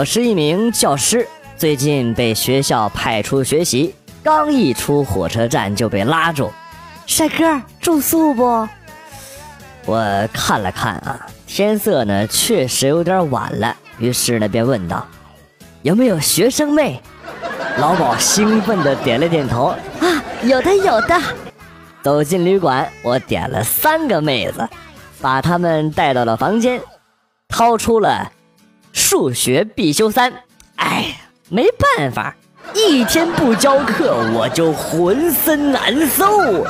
我是一名教师，最近被学校派出学习，刚一出火车站就被拉住。帅哥，住宿不？我看了看啊，天色呢确实有点晚了，于是呢便问道：“有没有学生妹？”老鸨兴奋的点了点头：“啊，有的，有的。”走进旅馆，我点了三个妹子，把她们带到了房间，掏出了数学必修三。哎，没办法，一天不教课我就浑身难受。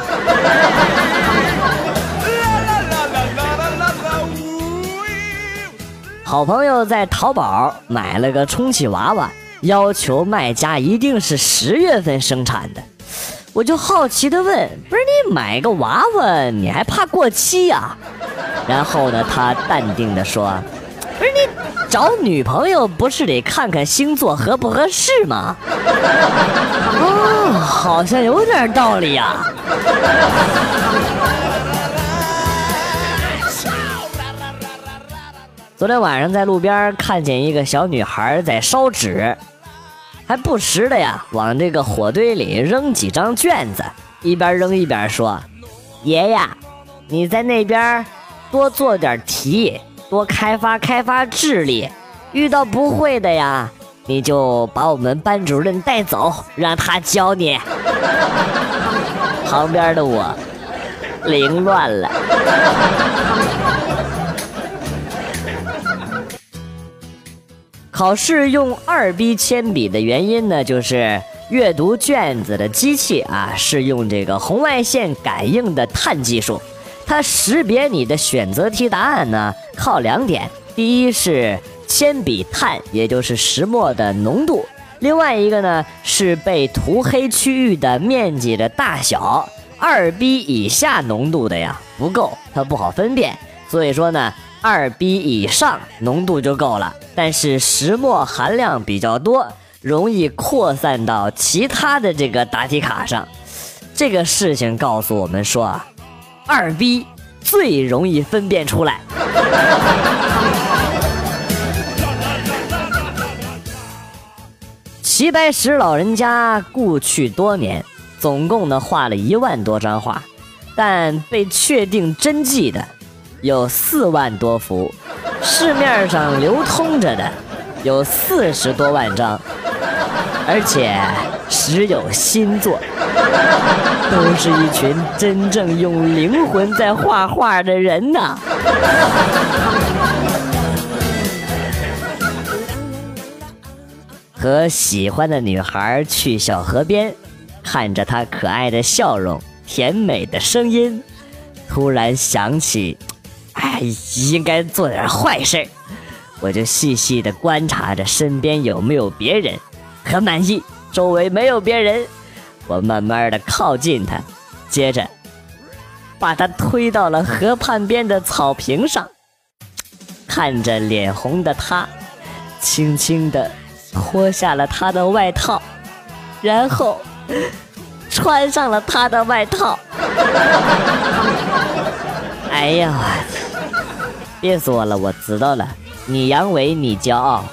好朋友在淘宝买了个充气娃娃，要求卖家一定是十月份生产的。我就好奇的问：“不是你买个娃娃，你还怕过期呀？”然后呢，他淡定的说：“找女朋友不是得看看星座合不合适吗？”哦，好像有点道理呀。昨天晚上在路边看见一个小女孩在烧纸，还不时的呀往这个火堆里扔几张卷子，一边扔一边说：“爷爷，你在那边多做点题，多开发开发智力。遇到不会的呀，你就把我们班主任带走，让他教你。”旁边的我凌乱了。考试用二 B 铅笔的原因呢，就是阅读卷子的机器啊是用这个红外线感应的碳技术，它识别你的选择题答案呢靠两点，第一是铅笔碳，也就是石墨的浓度，另外一个呢是被涂黑区域的面积的大小，二 B 以下浓度的呀不够，它不好分辨，所以说呢。二 B 以上浓度就够了，但是石墨含量比较多，容易扩散到其他的这个答题卡上。这个事情告诉我们说啊，二逼最容易分辨出来。齐白石老人家故去多年，总共呢画了一万多张画，但被确定真迹的。有四万多幅，市面上流通着的有四十多万张，而且时有新作，都是一群真正用灵魂在画画的人呐。和喜欢的女孩去小河边，看着她可爱的笑容、甜美的声音，突然想起。哎，应该做点坏事我就细细的观察着身边有没有别人，很满意，周围没有别人。我慢慢的靠近他，接着把他推到了河畔边的草坪上，看着脸红的他，轻轻的脱下了他的外套，然后穿上了他的外套。哎呀！别说了，我知道了。你阳痿，你骄傲。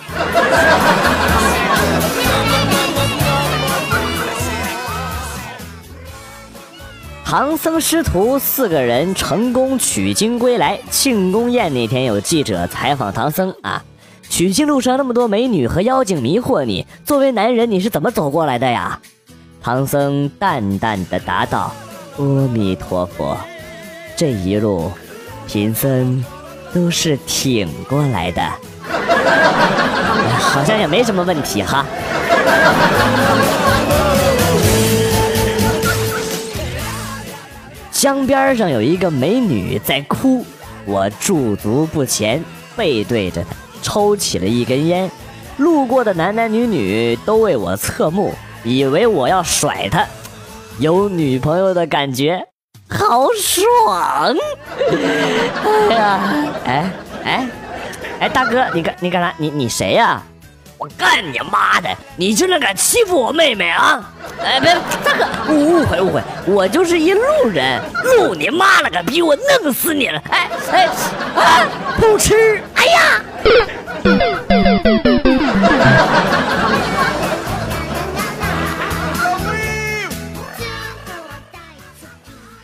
唐僧师徒四个人成功取经归来，庆功宴那天有记者采访唐僧啊，取经路上那么多美女和妖精迷惑你，作为男人你是怎么走过来的呀？唐僧淡淡的答道：“阿弥陀佛，这一路，贫僧。”都是挺过来的，好像也没什么问题哈。江边上有一个美女在哭，我驻足不前，背对着她抽起了一根烟。路过的男男女女都为我侧目，以为我要甩她，有女朋友的感觉。好爽！哎呀，哎哎哎，大哥，你干你干啥？你你谁呀？我干你妈的！你竟然敢欺负我妹妹啊！哎，别大哥，误误会误会，我就是一路人，路你妈了个逼，我弄死你了！哎哎啊，不吃！哎呀，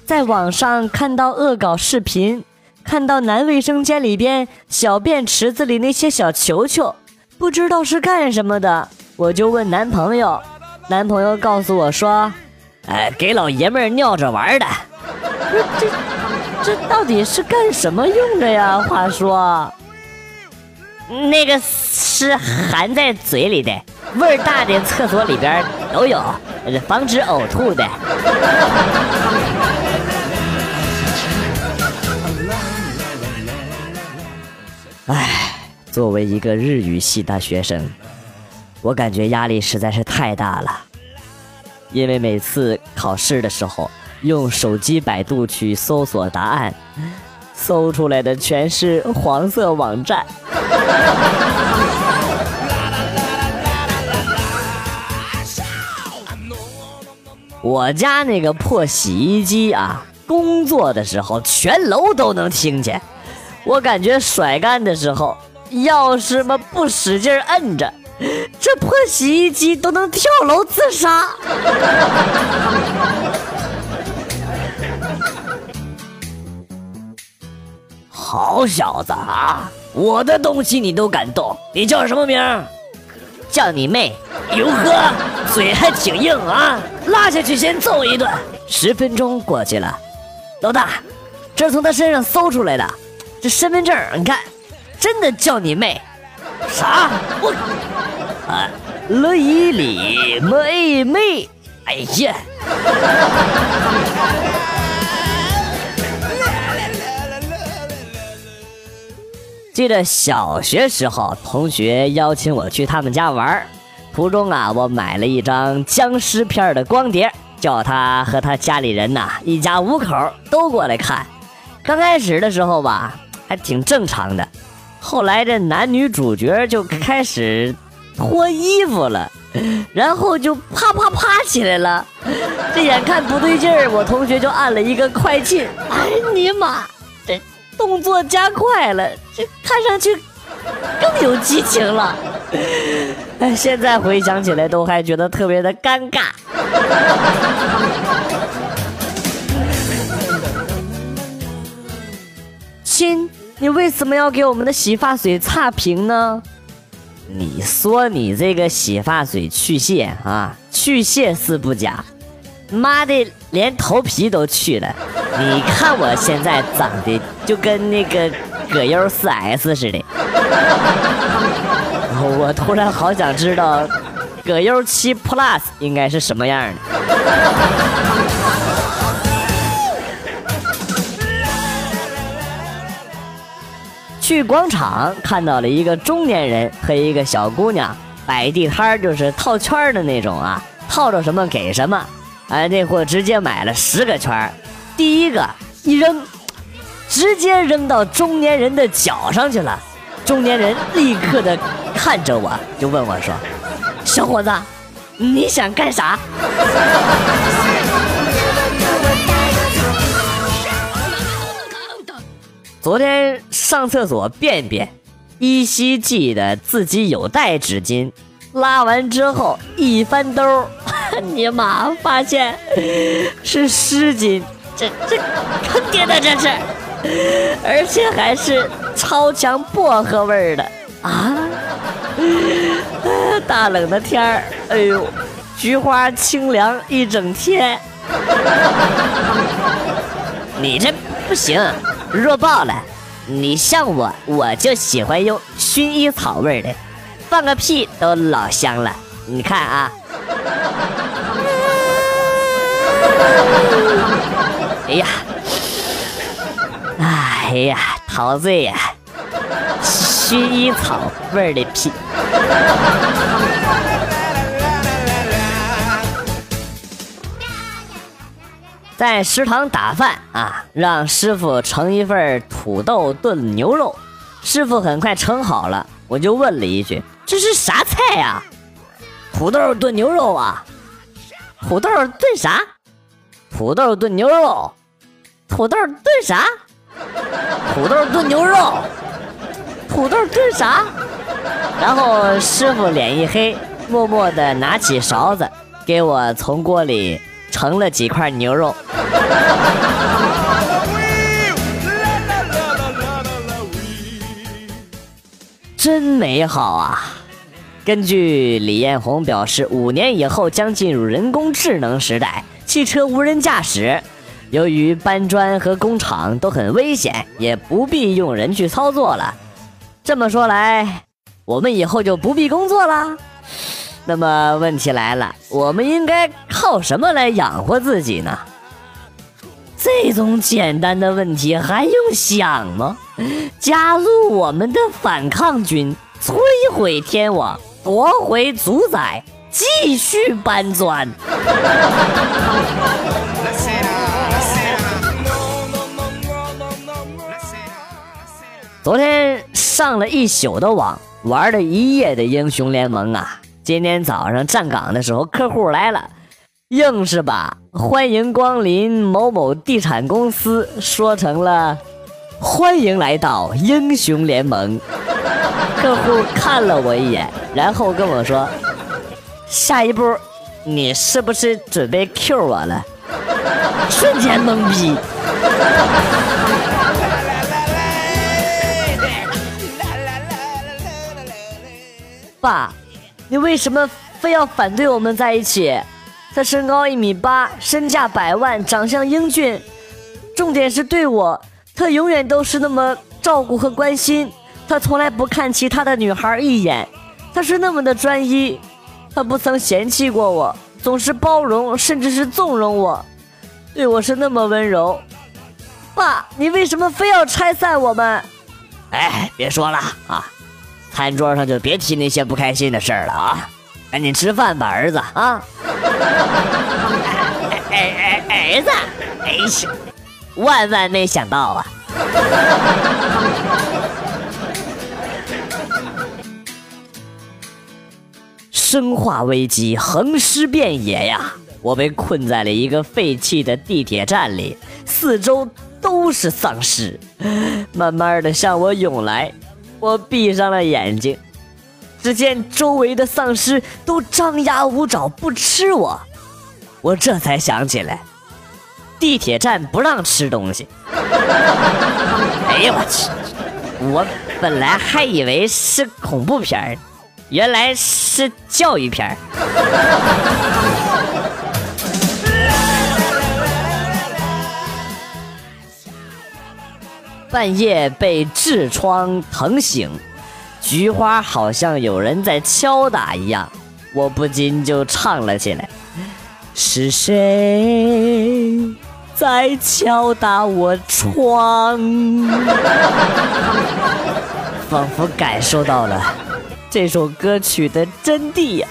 在网上看到恶搞视频，看到男卫生间里边小便池子里那些小球球，不知道是干什么的，我就问男朋友。男朋友告诉我说，哎，给老爷们儿尿着玩的。这这到底是干什么用的呀？话说，那个是含在嘴里的，味儿大的厕所里边都有，防止呕吐的。哎，作为一个日语系大学生，我感觉压力实在是太大了，因为每次考试的时候。用手机百度去搜索答案，搜出来的全是黄色网站。我家那个破洗衣机啊，工作的时候全楼都能听见。我感觉甩干的时候，要是么不使劲摁着，这破洗衣机都能跳楼自杀。好小子啊！我的东西你都敢动？你叫什么名？叫你妹！哟呵，嘴还挺硬啊！拉下去先揍一顿。十分钟过去了，老大，这是从他身上搜出来的，这身份证你看，真的叫你妹？啥？我啊，乐伊里妹妹，哎呀！记得小学时候，同学邀请我去他们家玩途中啊，我买了一张僵尸片的光碟，叫他和他家里人呐，一家五口都过来看。刚开始的时候吧，还挺正常的，后来这男女主角就开始脱衣服了，然后就啪啪啪起来了。这眼看不对劲儿，我同学就按了一个快进。哎你妈！动作加快了，这看上去更有激情了。哎，现在回想起来都还觉得特别的尴尬。亲，你为什么要给我们的洗发水差评呢？你说你这个洗发水去屑啊，去屑是不假。妈的，连头皮都去了！你看我现在长得就跟那个葛优四 S 似的。我突然好想知道，葛优七 Plus 应该是什么样的。去广场看到了一个中年人和一个小姑娘摆地摊，就是套圈的那种啊，套着什么给什么。哎，那货直接买了十个圈第一个一扔，直接扔到中年人的脚上去了。中年人立刻的看着我，就问我说：“小伙子，你想干啥？”昨天上厕所便便，依稀记得自己有带纸巾，拉完之后一翻兜。你妈！发现是湿巾，这这坑爹的这是，而且还是超强薄荷味儿的啊！大冷的天儿，哎呦，菊花清凉一整天。你这不行，弱爆了！你像我，我就喜欢用薰衣草味的，放个屁都老香了。你看啊。哎呀，哎呀，陶醉呀！薰衣草味的屁。在食堂打饭啊，让师傅盛一份土豆炖牛肉。师傅很快盛好了，我就问了一句：“这是啥菜呀？”土豆炖牛肉啊？土豆炖啥？土豆炖牛肉，土豆炖啥？土豆炖牛肉，土豆炖啥？然后师傅脸一黑，默默地拿起勺子，给我从锅里盛了几块牛肉。真美好啊！根据李彦宏表示五年以后将进入人工智能时代汽车无人驾驶。由于搬砖和工厂都很危险也不必用人去操作了。这么说来我们以后就不必工作啦那么问题来了，我们应该靠什么来养活自己呢？这种简单的问题还用想吗？加入我们的反抗军，摧毁天网，夺回主宰，继续搬砖。昨天上了一宿的网，玩了一夜的英雄联盟啊！今天早上站岗的时候，客户来了。硬是把“欢迎光临某某地产公司”说成了“欢迎来到英雄联盟”。客户看了我一眼，然后跟我说：“下一步，你是不是准备 Q 我了？”瞬间懵逼。爸，你为什么非要反对我们在一起？他身高一米八，身价百万，长相英俊，重点是对我，他永远都是那么照顾和关心。他从来不看其他的女孩一眼，他是那么的专一，他不曾嫌弃过我，总是包容，甚至是纵容我，对我是那么温柔。爸，你为什么非要拆散我们？哎，别说了啊，餐桌上就别提那些不开心的事儿了啊。赶紧吃饭吧，儿子啊！哎哎哎儿子，哎呀，万万没想到啊！生化危机横尸遍野呀！我被困在了一个废弃的地铁站里，四周都是丧尸，慢慢的向我涌来。我闭上了眼睛。只见周围的丧尸都张牙舞爪不吃我，我这才想起来，地铁站不让吃东西。哎呀我去！我本来还以为是恐怖片，原来是教育片。半夜被痔疮疼醒。菊花好像有人在敲打一样，我不禁就唱了起来：“是谁在敲打我窗？” 仿佛感受到了这首歌曲的真谛呀！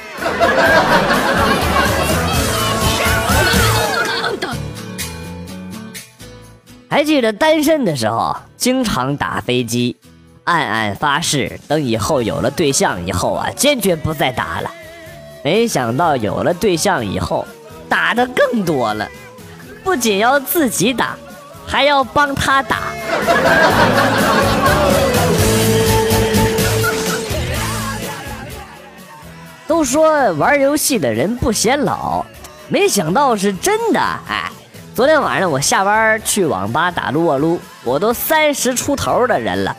还记得单身的时候，经常打飞机。暗暗发誓，等以后有了对象以后啊，坚决不再打了。没想到有了对象以后，打的更多了，不仅要自己打，还要帮他打。都说玩游戏的人不显老，没想到是真的。哎，昨天晚上我下班去网吧打撸啊撸，我都三十出头的人了。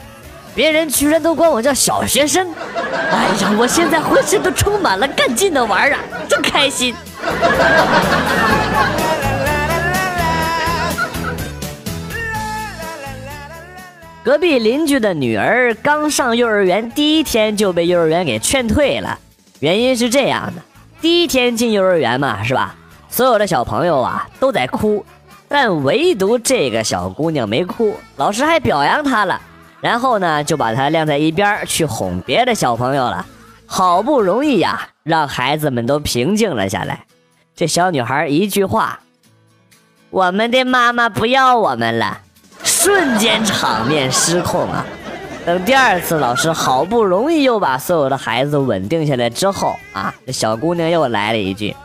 别人居然都管我叫小学生，哎呀，我现在浑身都充满了干劲的玩啊，真开心。隔壁邻居的女儿刚上幼儿园，第一天就被幼儿园给劝退了，原因是这样的：第一天进幼儿园嘛，是吧？所有的小朋友啊都在哭，但唯独这个小姑娘没哭，老师还表扬她了。然后呢，就把她晾在一边去哄别的小朋友了。好不容易呀，让孩子们都平静了下来。这小女孩一句话：“我们的妈妈不要我们了。”瞬间场面失控啊！等第二次老师好不容易又把所有的孩子稳定下来之后啊，这小姑娘又来了一句：“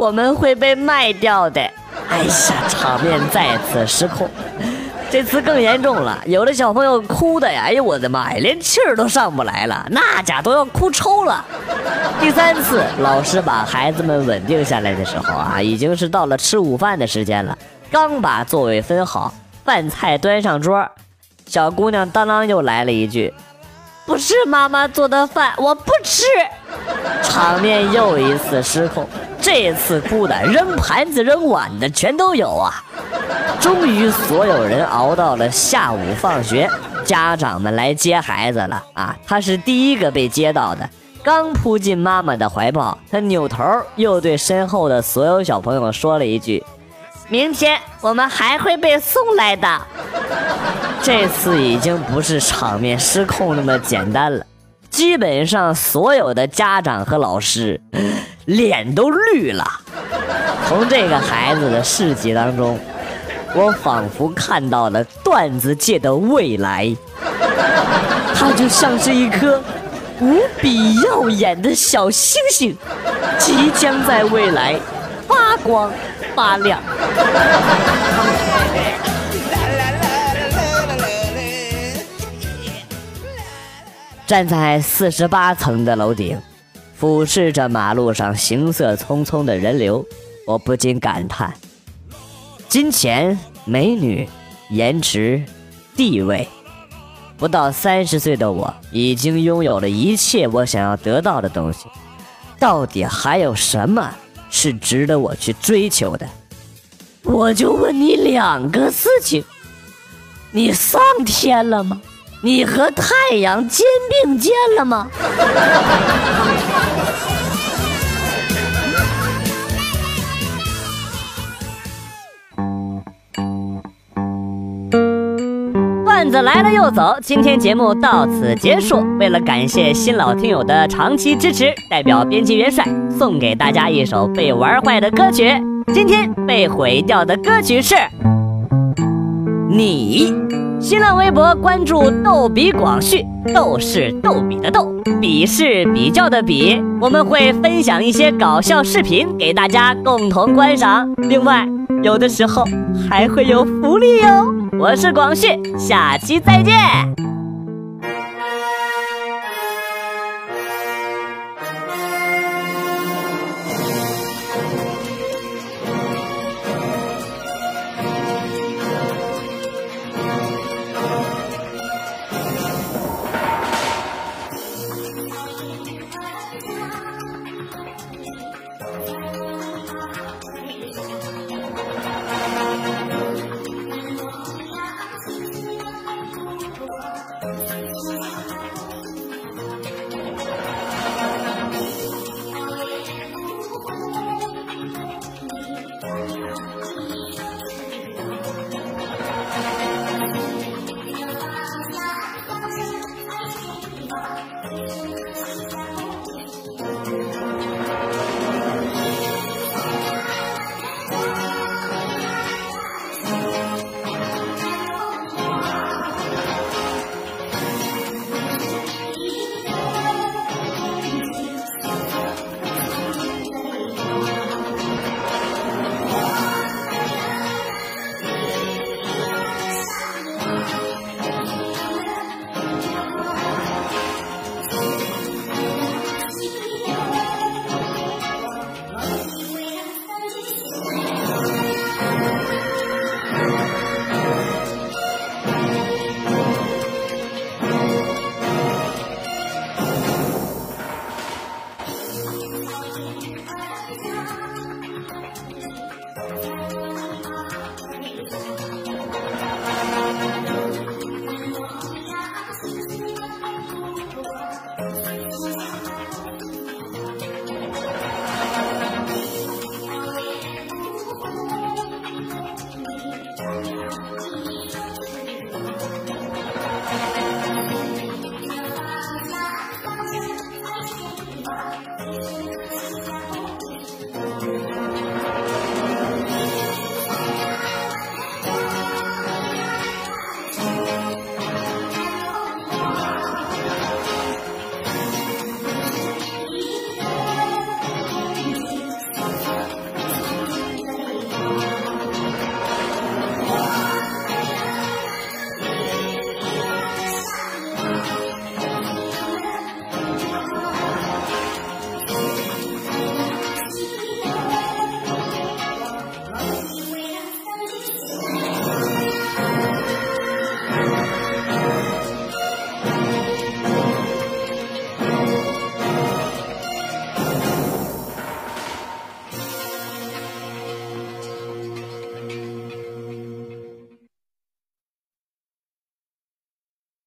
我们会被卖掉的。”哎呀，场面再次失控。这次更严重了，有的小朋友哭的呀，哎呦我的妈呀，连气儿都上不来了，那家都要哭抽了。第三次，老师把孩子们稳定下来的时候啊，已经是到了吃午饭的时间了。刚把座位分好，饭菜端上桌，小姑娘当当又来了一句：“不是妈妈做的饭，我不吃。场面又一次失控，这次哭的扔盘子扔碗的全都有啊！终于，所有人熬到了下午放学，家长们来接孩子了啊！他是第一个被接到的，刚扑进妈妈的怀抱，他扭头又对身后的所有小朋友说了一句：“明天我们还会被送来的。”这次已经不是场面失控那么简单了。基本上所有的家长和老师脸都绿了。从这个孩子的事迹当中，我仿佛看到了段子界的未来。他就像是一颗无比耀眼的小星星，即将在未来发光发亮。站在四十八层的楼顶，俯视着马路上行色匆匆的人流，我不禁感叹：金钱、美女、颜值、地位，不到三十岁的我已经拥有了一切我想要得到的东西，到底还有什么是值得我去追求的？我就问你两个事情：你上天了吗？你和太阳肩并肩了吗？段子来了又走，今天节目到此结束。为了感谢新老听友的长期支持，代表编辑元帅送给大家一首被玩坏的歌曲。今天被毁掉的歌曲是《你》。新浪微博关注“逗比广旭”，逗是逗比的逗，比是比较的比。我们会分享一些搞笑视频给大家共同观赏，另外有的时候还会有福利哟。我是广旭，下期再见。